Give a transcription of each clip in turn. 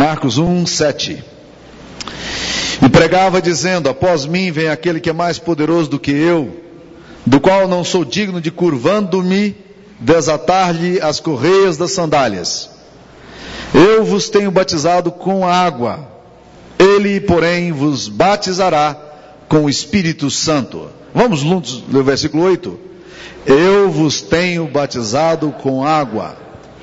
Marcos 1, 7. E pregava dizendo: Após mim vem aquele que é mais poderoso do que eu, do qual não sou digno de curvando-me, desatar-lhe as correias das sandálias. Eu vos tenho batizado com água, ele, porém, vos batizará com o Espírito Santo. Vamos juntos no versículo 8. Eu vos tenho batizado com água,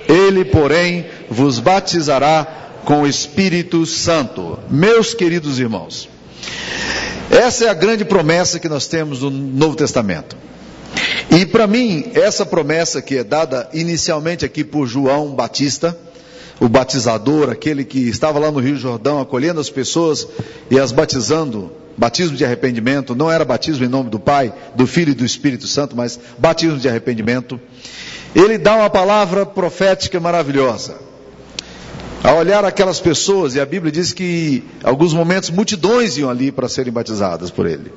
ele, porém, vos batizará com o Espírito Santo. Meus queridos irmãos, essa é a grande promessa que nós temos no Novo Testamento. E para mim, essa promessa que é dada inicialmente aqui por João Batista, o batizador, aquele que estava lá no Rio Jordão acolhendo as pessoas e as batizando, batismo de arrependimento, não era batismo em nome do Pai, do Filho e do Espírito Santo, mas batismo de arrependimento. Ele dá uma palavra profética maravilhosa. A olhar aquelas pessoas, e a Bíblia diz que em alguns momentos multidões iam ali para serem batizadas por ele.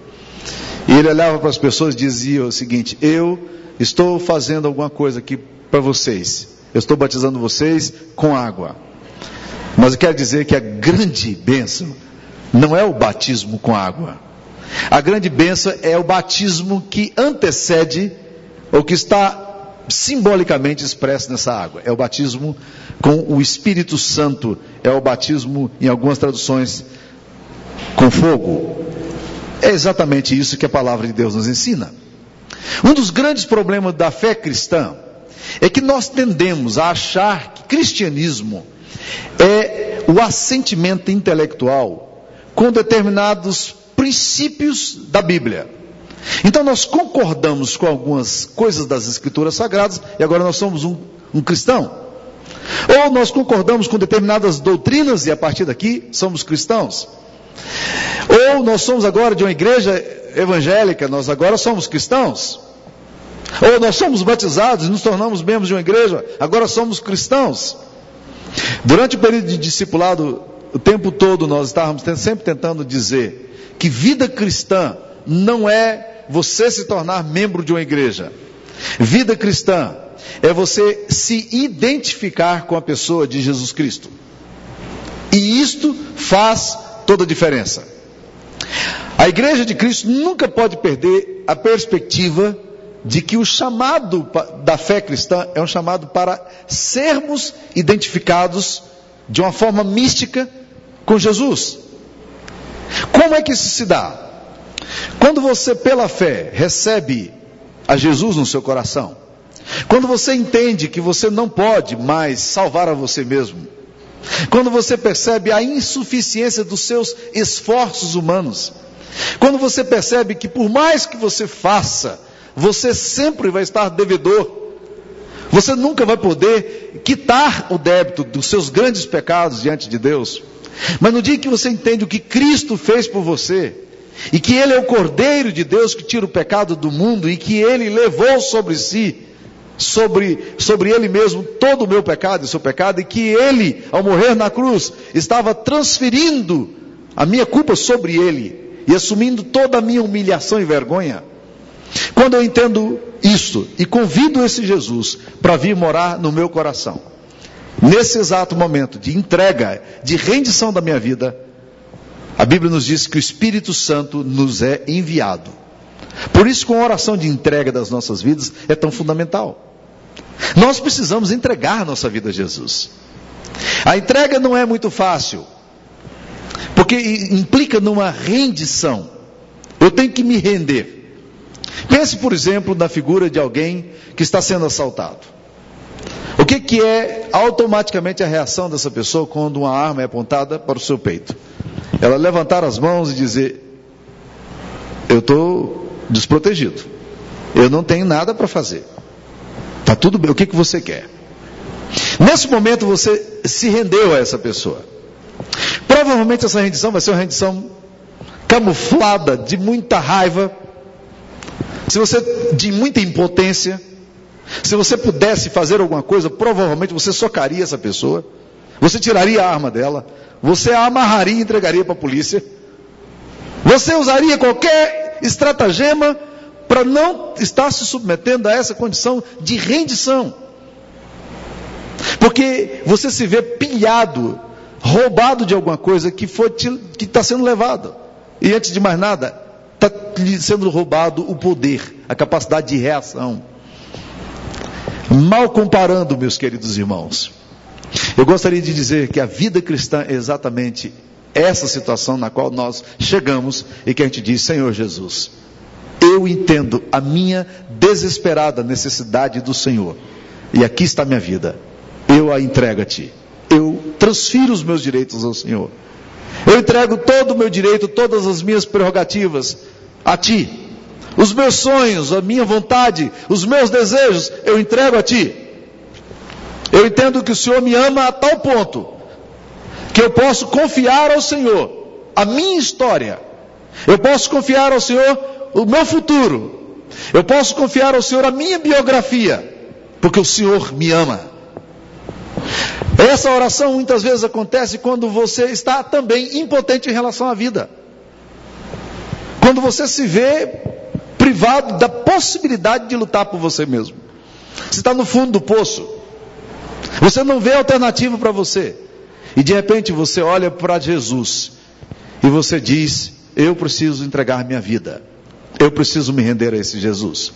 E ele olhava para as pessoas e dizia o seguinte: Eu estou fazendo alguma coisa aqui para vocês. Eu estou batizando vocês com água. Mas eu quero dizer que a grande bênção não é o batismo com água. A grande bênção é o batismo que antecede ou que está simbolicamente expresso nessa água. É o batismo com o Espírito Santo. É o batismo, em algumas traduções, com fogo. É exatamente isso que a palavra de Deus nos ensina. Um dos grandes problemas da fé cristã é que nós tendemos a achar que cristianismo é o assentimento intelectual com determinados princípios da Bíblia. Então nós concordamos com algumas coisas das Escrituras Sagradas e agora nós somos um, um cristão. Ou nós concordamos com determinadas doutrinas e a partir daqui somos cristãos. Ou nós somos agora de uma igreja evangélica, nós agora somos cristãos. Ou nós somos batizados e nos tornamos membros de uma igreja, agora somos cristãos. Durante o período de discipulado, o tempo todo nós estávamos sempre tentando dizer que vida cristã não é você se tornar membro de uma igreja. Vida cristã é você se identificar com a pessoa de Jesus Cristo. E isto faz toda a diferença. A igreja de Cristo nunca pode perder a perspectiva de que o chamado da fé cristã é um chamado para sermos identificados de uma forma mística com Jesus. Como é que isso se dá? Quando você, pela fé, recebe a Jesus no seu coração, quando você entende que você não pode mais salvar a você mesmo, quando você percebe a insuficiência dos seus esforços humanos, quando você percebe que por mais que você faça, você sempre vai estar devedor, você nunca vai poder quitar o débito dos seus grandes pecados diante de Deus. Mas no dia que você entende o que Cristo fez por você, e que Ele é o Cordeiro de Deus que tira o pecado do mundo, e que Ele levou sobre si sobre, sobre ele mesmo todo o meu pecado e seu pecado, e que ele, ao morrer na cruz, estava transferindo a minha culpa sobre ele e assumindo toda a minha humilhação e vergonha. Quando eu entendo isso e convido esse Jesus para vir morar no meu coração, nesse exato momento de entrega, de rendição da minha vida, a Bíblia nos diz que o Espírito Santo nos é enviado. Por isso, com a oração de entrega das nossas vidas é tão fundamental. Nós precisamos entregar nossa vida a Jesus. A entrega não é muito fácil, porque implica numa rendição. Eu tenho que me render. Pense, por exemplo, na figura de alguém que está sendo assaltado. O que, que é automaticamente a reação dessa pessoa quando uma arma é apontada para o seu peito? Ela levantar as mãos e dizer: Eu estou desprotegido. Eu não tenho nada para fazer. Está tudo bem, o que, que você quer? Nesse momento você se rendeu a essa pessoa. Provavelmente essa rendição vai ser uma rendição camuflada de muita raiva, se você de muita impotência. Se você pudesse fazer alguma coisa, provavelmente você socaria essa pessoa, você tiraria a arma dela, você a amarraria e entregaria para a polícia. Você usaria qualquer estratagema para não estar se submetendo a essa condição de rendição. Porque você se vê pilhado roubado de alguma coisa que está sendo levado. E antes de mais nada, está sendo roubado o poder, a capacidade de reação. Mal comparando, meus queridos irmãos, eu gostaria de dizer que a vida cristã é exatamente essa situação na qual nós chegamos e que a gente diz: Senhor Jesus, eu entendo a minha desesperada necessidade do Senhor, e aqui está minha vida, eu a entrego a Ti, eu transfiro os meus direitos ao Senhor, eu entrego todo o meu direito, todas as minhas prerrogativas a Ti, os meus sonhos, a minha vontade, os meus desejos, eu entrego a Ti. Eu entendo que o Senhor me ama a tal ponto que eu posso confiar ao Senhor a minha história. Eu posso confiar ao Senhor o meu futuro. Eu posso confiar ao Senhor a minha biografia, porque o Senhor me ama. Essa oração muitas vezes acontece quando você está também impotente em relação à vida. Quando você se vê privado da possibilidade de lutar por você mesmo. Você está no fundo do poço. Você não vê alternativa para você. E de repente você olha para Jesus e você diz: Eu preciso entregar minha vida. Eu preciso me render a esse Jesus.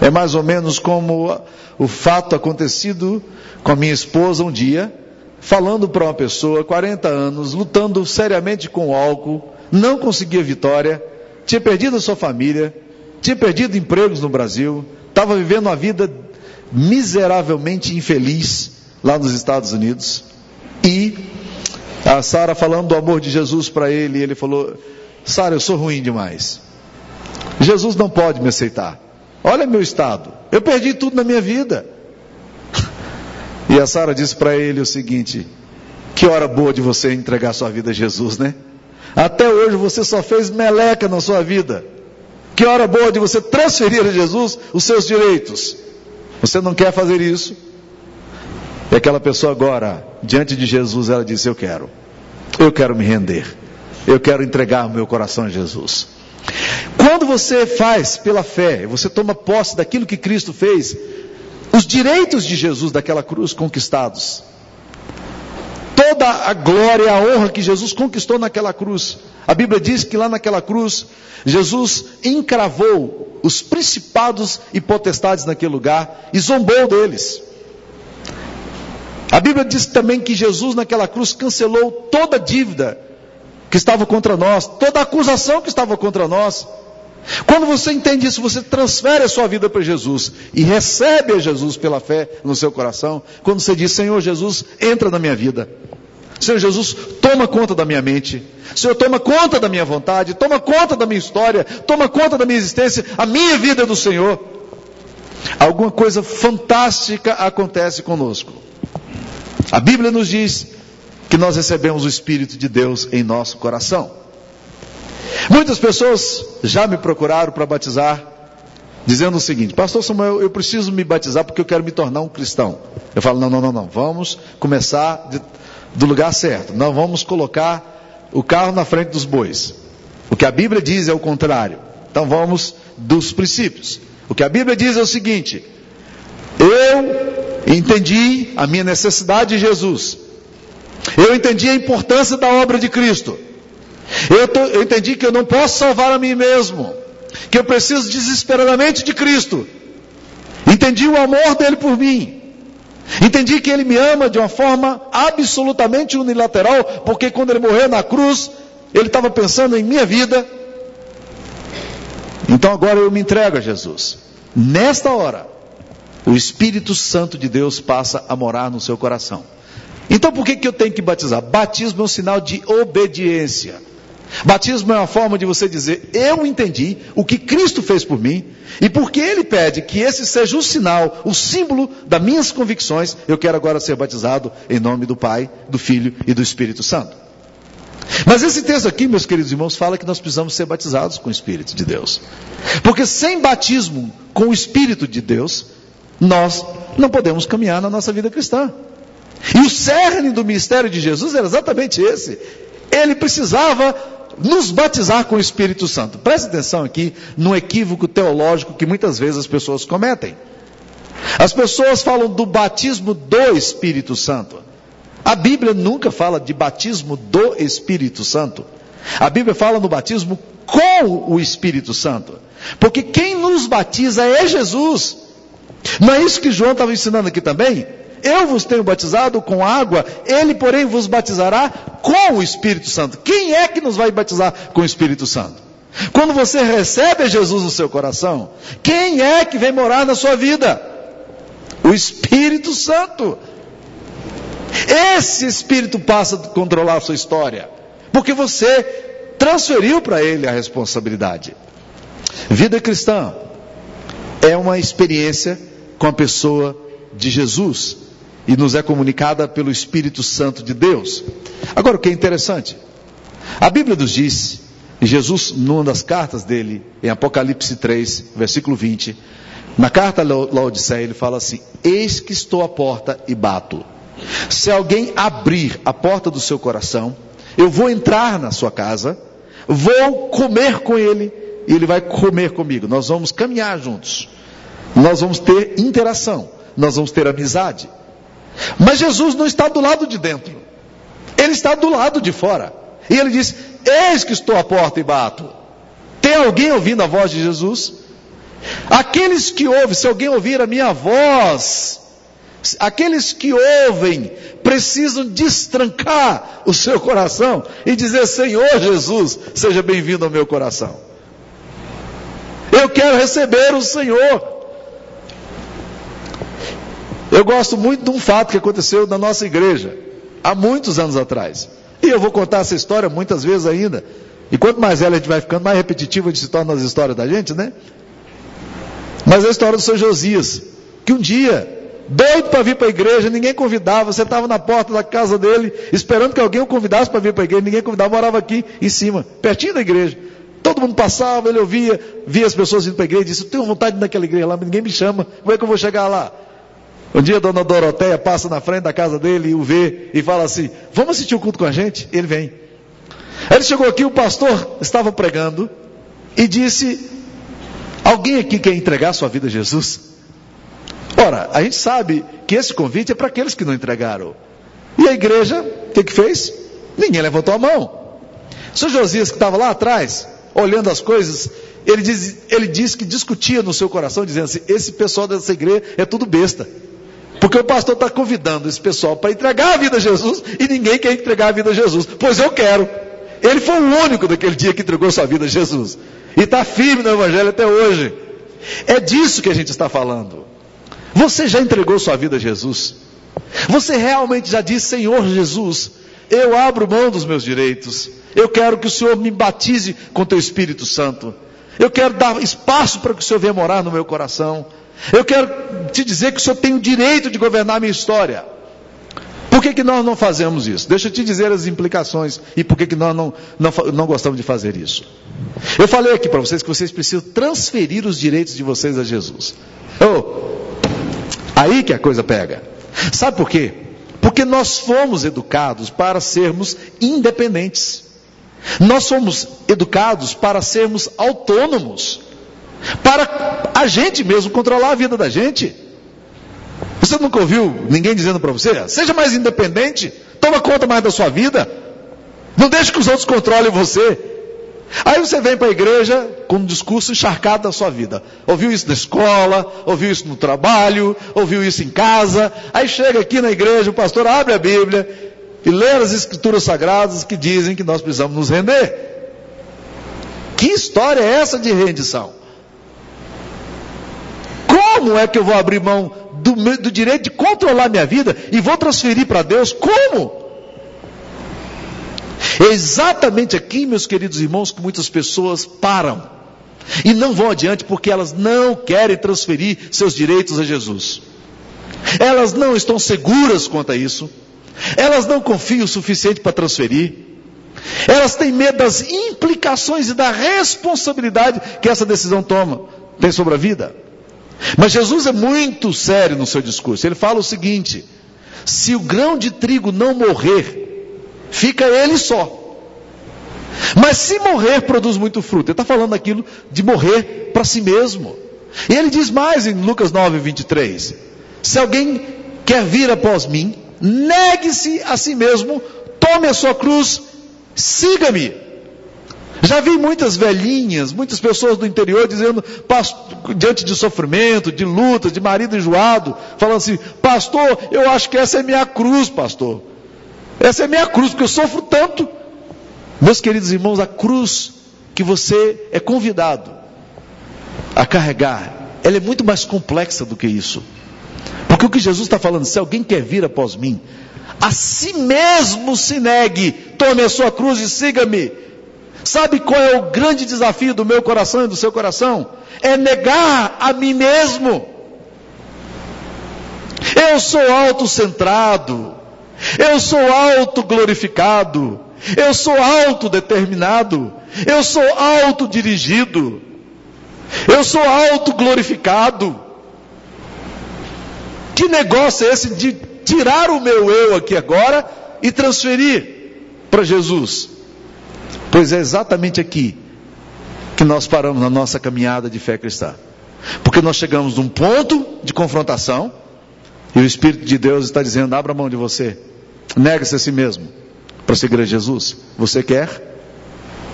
É mais ou menos como o fato acontecido com a minha esposa um dia, falando para uma pessoa, 40 anos, lutando seriamente com o álcool, não conseguia vitória, tinha perdido a sua família, tinha perdido empregos no Brasil, estava vivendo uma vida miseravelmente infeliz lá nos Estados Unidos. E a Sara falando do amor de Jesus para ele, ele falou: Sara, eu sou ruim demais. Jesus não pode me aceitar. Olha meu estado. Eu perdi tudo na minha vida. E a Sara disse para ele o seguinte: Que hora boa de você entregar sua vida a Jesus, né? Até hoje você só fez meleca na sua vida. Que hora boa de você transferir a Jesus os seus direitos. Você não quer fazer isso? E aquela pessoa agora, diante de Jesus, ela disse: Eu quero. Eu quero me render. Eu quero entregar o meu coração a Jesus. Quando você faz pela fé, você toma posse daquilo que Cristo fez, os direitos de Jesus daquela cruz conquistados, toda a glória e a honra que Jesus conquistou naquela cruz, a Bíblia diz que lá naquela cruz, Jesus encravou os principados e potestades naquele lugar e zombou deles. A Bíblia diz também que Jesus naquela cruz cancelou toda dívida que estava contra nós, toda acusação que estava contra nós. Quando você entende isso, você transfere a sua vida para Jesus e recebe a Jesus pela fé no seu coração. Quando você diz, Senhor Jesus, entra na minha vida. Senhor Jesus, toma conta da minha mente. Senhor, toma conta da minha vontade, toma conta da minha história, toma conta da minha existência. A minha vida é do Senhor. Alguma coisa fantástica acontece conosco. A Bíblia nos diz que nós recebemos o Espírito de Deus em nosso coração. Muitas pessoas já me procuraram para batizar, dizendo o seguinte: Pastor Samuel, eu preciso me batizar porque eu quero me tornar um cristão. Eu falo: não, não, não, não. Vamos começar de, do lugar certo. Não vamos colocar o carro na frente dos bois. O que a Bíblia diz é o contrário. Então vamos dos princípios. O que a Bíblia diz é o seguinte: eu entendi a minha necessidade de Jesus. Eu entendi a importância da obra de Cristo. Eu, tô, eu entendi que eu não posso salvar a mim mesmo. Que eu preciso desesperadamente de Cristo. Entendi o amor dele por mim. Entendi que ele me ama de uma forma absolutamente unilateral, porque quando ele morreu na cruz, ele estava pensando em minha vida. Então agora eu me entrego a Jesus. Nesta hora, o Espírito Santo de Deus passa a morar no seu coração. Então por que, que eu tenho que batizar? Batismo é um sinal de obediência. Batismo é uma forma de você dizer: Eu entendi o que Cristo fez por mim, e porque Ele pede que esse seja o sinal, o símbolo das minhas convicções, eu quero agora ser batizado em nome do Pai, do Filho e do Espírito Santo. Mas esse texto aqui, meus queridos irmãos, fala que nós precisamos ser batizados com o Espírito de Deus. Porque sem batismo com o Espírito de Deus, nós não podemos caminhar na nossa vida cristã. E o cerne do ministério de Jesus era exatamente esse. Ele precisava nos batizar com o Espírito Santo. Preste atenção aqui no equívoco teológico que muitas vezes as pessoas cometem. As pessoas falam do batismo do Espírito Santo. A Bíblia nunca fala de batismo do Espírito Santo. A Bíblia fala no batismo com o Espírito Santo. Porque quem nos batiza é Jesus. Não é isso que João estava ensinando aqui também? Eu vos tenho batizado com água, ele, porém, vos batizará com o Espírito Santo. Quem é que nos vai batizar com o Espírito Santo? Quando você recebe Jesus no seu coração, quem é que vem morar na sua vida? O Espírito Santo. Esse Espírito passa a controlar a sua história, porque você transferiu para ele a responsabilidade. Vida cristã é uma experiência com a pessoa de Jesus e nos é comunicada pelo Espírito Santo de Deus. Agora, o que é interessante, a Bíblia nos diz, e Jesus, numa das cartas dele, em Apocalipse 3, versículo 20, na carta Laodiceia, ele fala assim: Eis que estou à porta e bato. Se alguém abrir a porta do seu coração, eu vou entrar na sua casa, vou comer com ele e ele vai comer comigo. Nós vamos caminhar juntos. Nós vamos ter interação, nós vamos ter amizade. Mas Jesus não está do lado de dentro. Ele está do lado de fora. E ele diz: Eis que estou à porta e bato. Tem alguém ouvindo a voz de Jesus? Aqueles que ouvem, se alguém ouvir a minha voz, aqueles que ouvem, precisam destrancar o seu coração e dizer: Senhor Jesus, seja bem-vindo ao meu coração. Eu quero receber o Senhor. Eu gosto muito de um fato que aconteceu na nossa igreja, há muitos anos atrás. E eu vou contar essa história muitas vezes ainda. E quanto mais velho a gente vai ficando, mais repetitivo a gente se torna nas histórias da gente, né? Mas a história do seu Josias, que um dia, doido para vir para a igreja, ninguém convidava, você estava na porta da casa dele, esperando que alguém o convidasse para vir para a igreja, ninguém convidava, morava aqui em cima, pertinho da igreja. Todo mundo passava, ele ouvia, via as pessoas indo para a igreja disse: Eu tenho vontade de ir naquela igreja lá, mas ninguém me chama, como é que eu vou chegar lá? Um dia a dona Doroteia passa na frente da casa dele e o vê e fala assim: Vamos assistir o culto com a gente? Ele vem. Ele chegou aqui, o pastor estava pregando e disse: Alguém aqui quer entregar sua vida a Jesus? Ora, a gente sabe que esse convite é para aqueles que não entregaram. E a igreja, o que, que fez? Ninguém levantou a mão. Senhor Josias, que estava lá atrás, olhando as coisas, ele diz, ele diz que discutia no seu coração, dizendo assim: esse pessoal dessa igreja é tudo besta. Porque o pastor está convidando esse pessoal para entregar a vida a Jesus e ninguém quer entregar a vida a Jesus. Pois eu quero. Ele foi o único daquele dia que entregou sua vida a Jesus. E está firme no Evangelho até hoje. É disso que a gente está falando. Você já entregou sua vida a Jesus? Você realmente já disse, Senhor Jesus, eu abro mão dos meus direitos. Eu quero que o Senhor me batize com teu Espírito Santo. Eu quero dar espaço para que o Senhor venha morar no meu coração. Eu quero te dizer que o Senhor tem o direito de governar a minha história. Por que, que nós não fazemos isso? Deixa eu te dizer as implicações e por que, que nós não, não, não gostamos de fazer isso. Eu falei aqui para vocês que vocês precisam transferir os direitos de vocês a Jesus. Oh, aí que a coisa pega. Sabe por quê? Porque nós fomos educados para sermos independentes. Nós somos educados para sermos autônomos para a gente mesmo controlar a vida da gente. Você nunca ouviu ninguém dizendo para você? Seja mais independente, toma conta mais da sua vida, não deixe que os outros controlem você. Aí você vem para a igreja com um discurso encharcado da sua vida. Ouviu isso na escola, ouviu isso no trabalho, ouviu isso em casa. Aí chega aqui na igreja, o pastor abre a Bíblia e lê as escrituras sagradas que dizem que nós precisamos nos render. Que história é essa de rendição? Como é que eu vou abrir mão do, do direito de controlar minha vida e vou transferir para Deus? Como? É exatamente aqui, meus queridos irmãos, que muitas pessoas param e não vão adiante porque elas não querem transferir seus direitos a Jesus. Elas não estão seguras quanto a isso. Elas não confiam o suficiente para transferir. Elas têm medo das implicações e da responsabilidade que essa decisão toma, tem sobre a vida. Mas Jesus é muito sério no seu discurso. Ele fala o seguinte: se o grão de trigo não morrer, fica ele só. Mas se morrer, produz muito fruto. Ele está falando aquilo de morrer para si mesmo. E ele diz mais em Lucas 9, 23: Se alguém quer vir após mim, negue-se a si mesmo, tome a sua cruz, siga-me. Já vi muitas velhinhas, muitas pessoas do interior dizendo, diante de sofrimento, de luta, de marido enjoado, falando assim: Pastor, eu acho que essa é minha cruz, pastor. Essa é minha cruz, porque eu sofro tanto. Meus queridos irmãos, a cruz que você é convidado a carregar, ela é muito mais complexa do que isso. Porque o que Jesus está falando, se alguém quer vir após mim, a si mesmo se negue, tome a sua cruz e siga-me. Sabe qual é o grande desafio do meu coração e do seu coração? É negar a mim mesmo. Eu sou autocentrado, eu sou autoglorificado, eu sou autodeterminado, eu sou autodirigido, eu sou autoglorificado. Que negócio é esse de tirar o meu eu aqui agora e transferir para Jesus? Pois é exatamente aqui que nós paramos na nossa caminhada de fé cristã. Porque nós chegamos num ponto de confrontação e o Espírito de Deus está dizendo: abra mão de você, nega-se a si mesmo para seguir a Jesus. Você quer?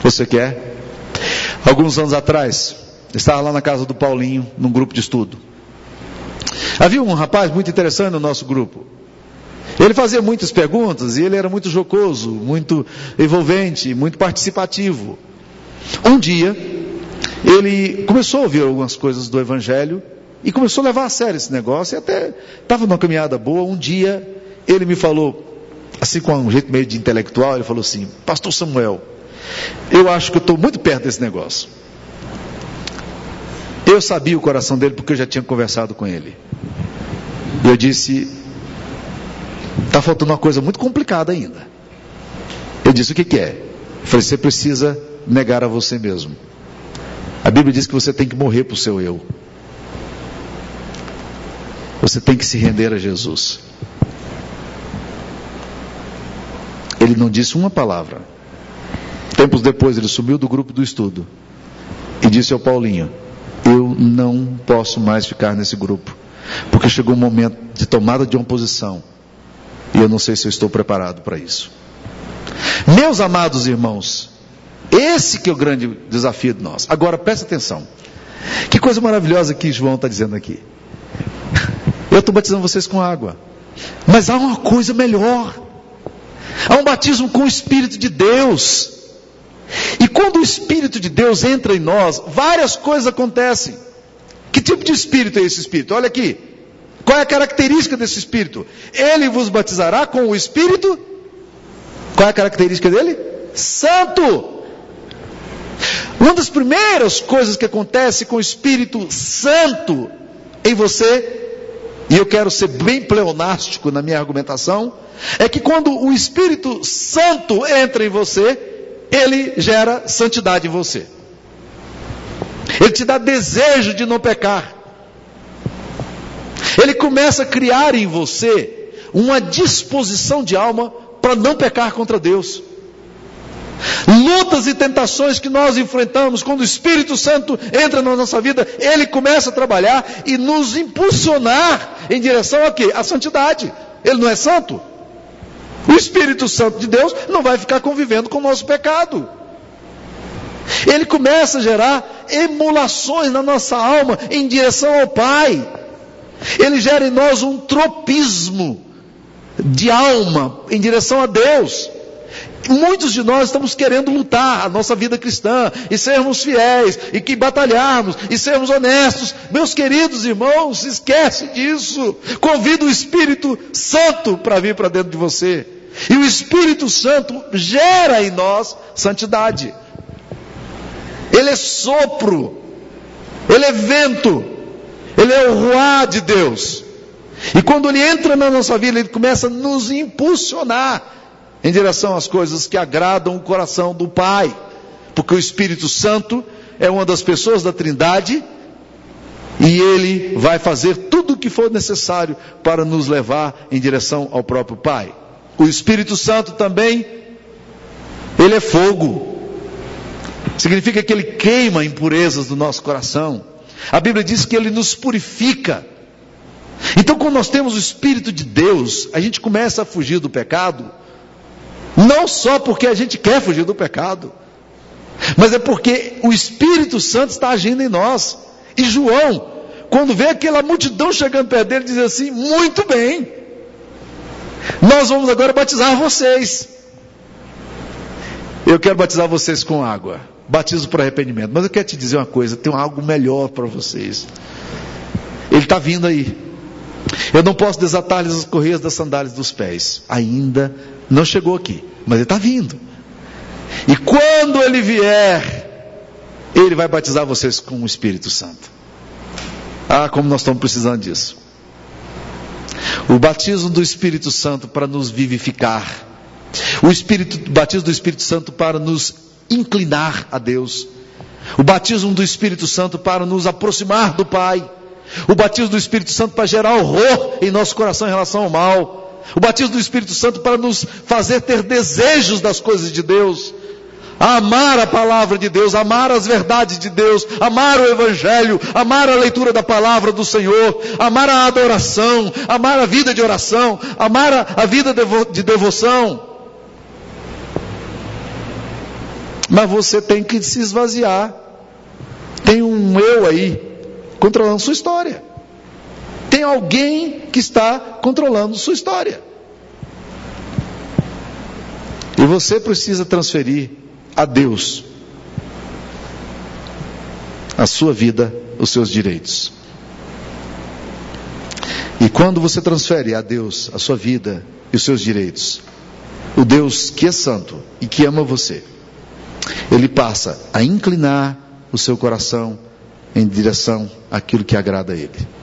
Você quer? Alguns anos atrás, estava lá na casa do Paulinho, num grupo de estudo. Havia um rapaz muito interessante no nosso grupo. Ele fazia muitas perguntas e ele era muito jocoso, muito envolvente, muito participativo. Um dia, ele começou a ouvir algumas coisas do Evangelho e começou a levar a sério esse negócio e até estava numa caminhada boa. Um dia, ele me falou, assim com um jeito meio de intelectual, ele falou assim: Pastor Samuel, eu acho que eu estou muito perto desse negócio. Eu sabia o coração dele porque eu já tinha conversado com ele. E eu disse: Está faltando uma coisa muito complicada ainda. Eu disse: O que, que é? Eu falei: Você precisa negar a você mesmo. A Bíblia diz que você tem que morrer para o seu eu. Você tem que se render a Jesus. Ele não disse uma palavra. Tempos depois, ele subiu do grupo do estudo e disse ao Paulinho: Eu não posso mais ficar nesse grupo, porque chegou um momento de tomada de uma posição e eu não sei se eu estou preparado para isso. Meus amados irmãos, esse que é o grande desafio de nós. Agora presta atenção. Que coisa maravilhosa que João está dizendo aqui. Eu estou batizando vocês com água. Mas há uma coisa melhor. Há um batismo com o Espírito de Deus. E quando o Espírito de Deus entra em nós, várias coisas acontecem. Que tipo de Espírito é esse Espírito? Olha aqui. Qual é a característica desse Espírito? Ele vos batizará com o Espírito. Qual é a característica dele? Santo. Uma das primeiras coisas que acontece com o Espírito Santo em você e eu quero ser bem pleonástico na minha argumentação, é que quando o Espírito Santo entra em você, ele gera santidade em você. Ele te dá desejo de não pecar. Ele começa a criar em você uma disposição de alma para não pecar contra Deus. Lutas e tentações que nós enfrentamos, quando o Espírito Santo entra na nossa vida, ele começa a trabalhar e nos impulsionar em direção a quê? A santidade. Ele não é santo? O Espírito Santo de Deus não vai ficar convivendo com o nosso pecado. Ele começa a gerar emulações na nossa alma em direção ao Pai. Ele gera em nós um tropismo de alma em direção a Deus. Muitos de nós estamos querendo lutar a nossa vida cristã e sermos fiéis e que batalharmos e sermos honestos. Meus queridos irmãos, esquece disso. Convida o Espírito Santo para vir para dentro de você. E o Espírito Santo gera em nós santidade. Ele é sopro. Ele é vento. Ele é o ruá de Deus. E quando ele entra na nossa vida, ele começa a nos impulsionar em direção às coisas que agradam o coração do Pai, porque o Espírito Santo é uma das pessoas da Trindade e ele vai fazer tudo o que for necessário para nos levar em direção ao próprio Pai. O Espírito Santo também, ele é fogo. Significa que ele queima impurezas do nosso coração. A Bíblia diz que ele nos purifica. Então, quando nós temos o Espírito de Deus, a gente começa a fugir do pecado, não só porque a gente quer fugir do pecado, mas é porque o Espírito Santo está agindo em nós. E João, quando vê aquela multidão chegando perto dele, diz assim: Muito bem, nós vamos agora batizar vocês. Eu quero batizar vocês com água, batismo para arrependimento. Mas eu quero te dizer uma coisa: tem algo melhor para vocês. Ele está vindo aí. Eu não posso desatar-lhes as correias das sandálias dos pés. Ainda não chegou aqui, mas ele está vindo. E quando ele vier, ele vai batizar vocês com o Espírito Santo. Ah, como nós estamos precisando disso. O batismo do Espírito Santo para nos vivificar. O, Espírito, o batismo do Espírito Santo para nos inclinar a Deus. O batismo do Espírito Santo para nos aproximar do Pai. O batismo do Espírito Santo para gerar horror em nosso coração em relação ao mal. O batismo do Espírito Santo para nos fazer ter desejos das coisas de Deus. Amar a palavra de Deus, amar as verdades de Deus, amar o Evangelho, amar a leitura da palavra do Senhor, amar a adoração, amar a vida de oração, amar a, a vida de devoção. Mas você tem que se esvaziar. Tem um eu aí, controlando sua história. Tem alguém que está controlando sua história. E você precisa transferir a Deus a sua vida, os seus direitos. E quando você transfere a Deus a sua vida e os seus direitos, o Deus que é santo e que ama você, ele passa a inclinar o seu coração em direção àquilo que agrada a Ele.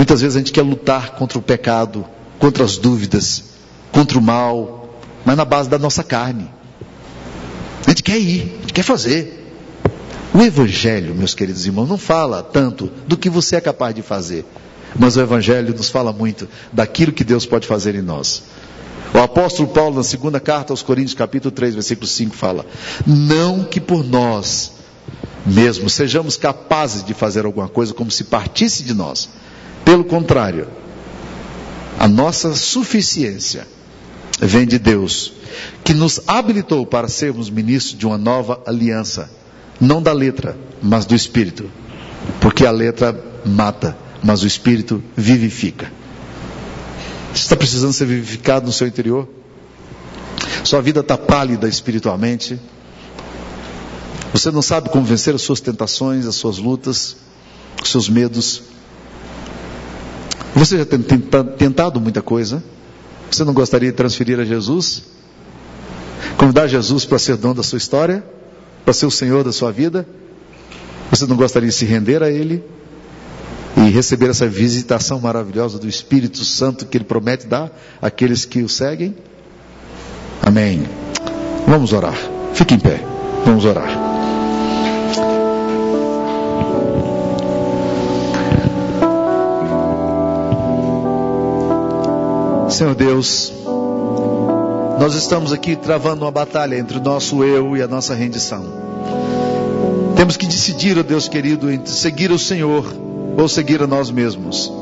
Muitas vezes a gente quer lutar contra o pecado, contra as dúvidas, contra o mal, mas na base da nossa carne. A gente quer ir, a gente quer fazer. O Evangelho, meus queridos irmãos, não fala tanto do que você é capaz de fazer, mas o Evangelho nos fala muito daquilo que Deus pode fazer em nós. O apóstolo Paulo, na segunda carta aos Coríntios, capítulo 3, versículo 5, fala: Não que por nós mesmo sejamos capazes de fazer alguma coisa como se partisse de nós. Pelo contrário, a nossa suficiência vem de Deus, que nos habilitou para sermos ministros de uma nova aliança, não da letra, mas do Espírito, porque a letra mata, mas o Espírito vivifica. Você está precisando ser vivificado no seu interior? Sua vida está pálida espiritualmente. Você não sabe como vencer as suas tentações, as suas lutas, os seus medos. Você já tem tentado muita coisa? Você não gostaria de transferir a Jesus? Convidar Jesus para ser dono da sua história? Para ser o Senhor da sua vida? Você não gostaria de se render a Ele? e receber essa visitação maravilhosa do Espírito Santo que Ele promete dar àqueles que o seguem? Amém. Vamos orar. Fique em pé. Vamos orar. Senhor Deus, nós estamos aqui travando uma batalha entre o nosso eu e a nossa rendição. Temos que decidir, ó oh Deus querido, entre seguir o Senhor ou seguir a nós mesmos.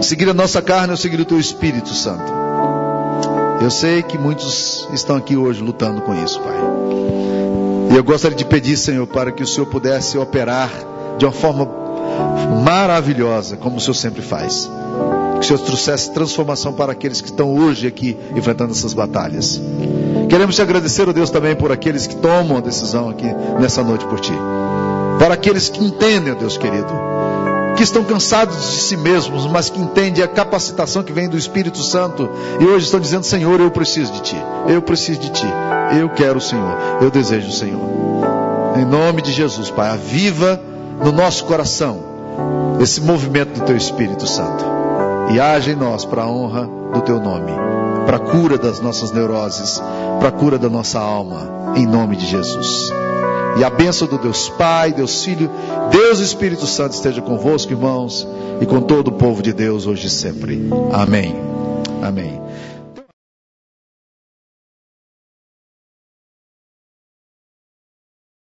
Seguir a nossa carne ou seguir o teu Espírito Santo. Eu sei que muitos estão aqui hoje lutando com isso, Pai. E eu gostaria de pedir, Senhor, para que o Senhor pudesse operar de uma forma maravilhosa, como o Senhor sempre faz. Que o Senhor trouxesse transformação para aqueles que estão hoje aqui enfrentando essas batalhas. Queremos te agradecer, ó Deus, também por aqueles que tomam a decisão aqui nessa noite por ti. Para aqueles que entendem, ó Deus querido, que estão cansados de si mesmos, mas que entendem a capacitação que vem do Espírito Santo e hoje estão dizendo: Senhor, eu preciso de Ti, eu preciso de Ti, eu quero o Senhor, eu desejo o Senhor. Em nome de Jesus, Pai, aviva no nosso coração esse movimento do Teu Espírito Santo e age em nós para a honra do Teu nome, para a cura das nossas neuroses, para a cura da nossa alma, em nome de Jesus. E a bênção do Deus Pai, Deus Filho, Deus Espírito Santo esteja convosco, irmãos, e com todo o povo de Deus hoje e sempre. Amém. Amém.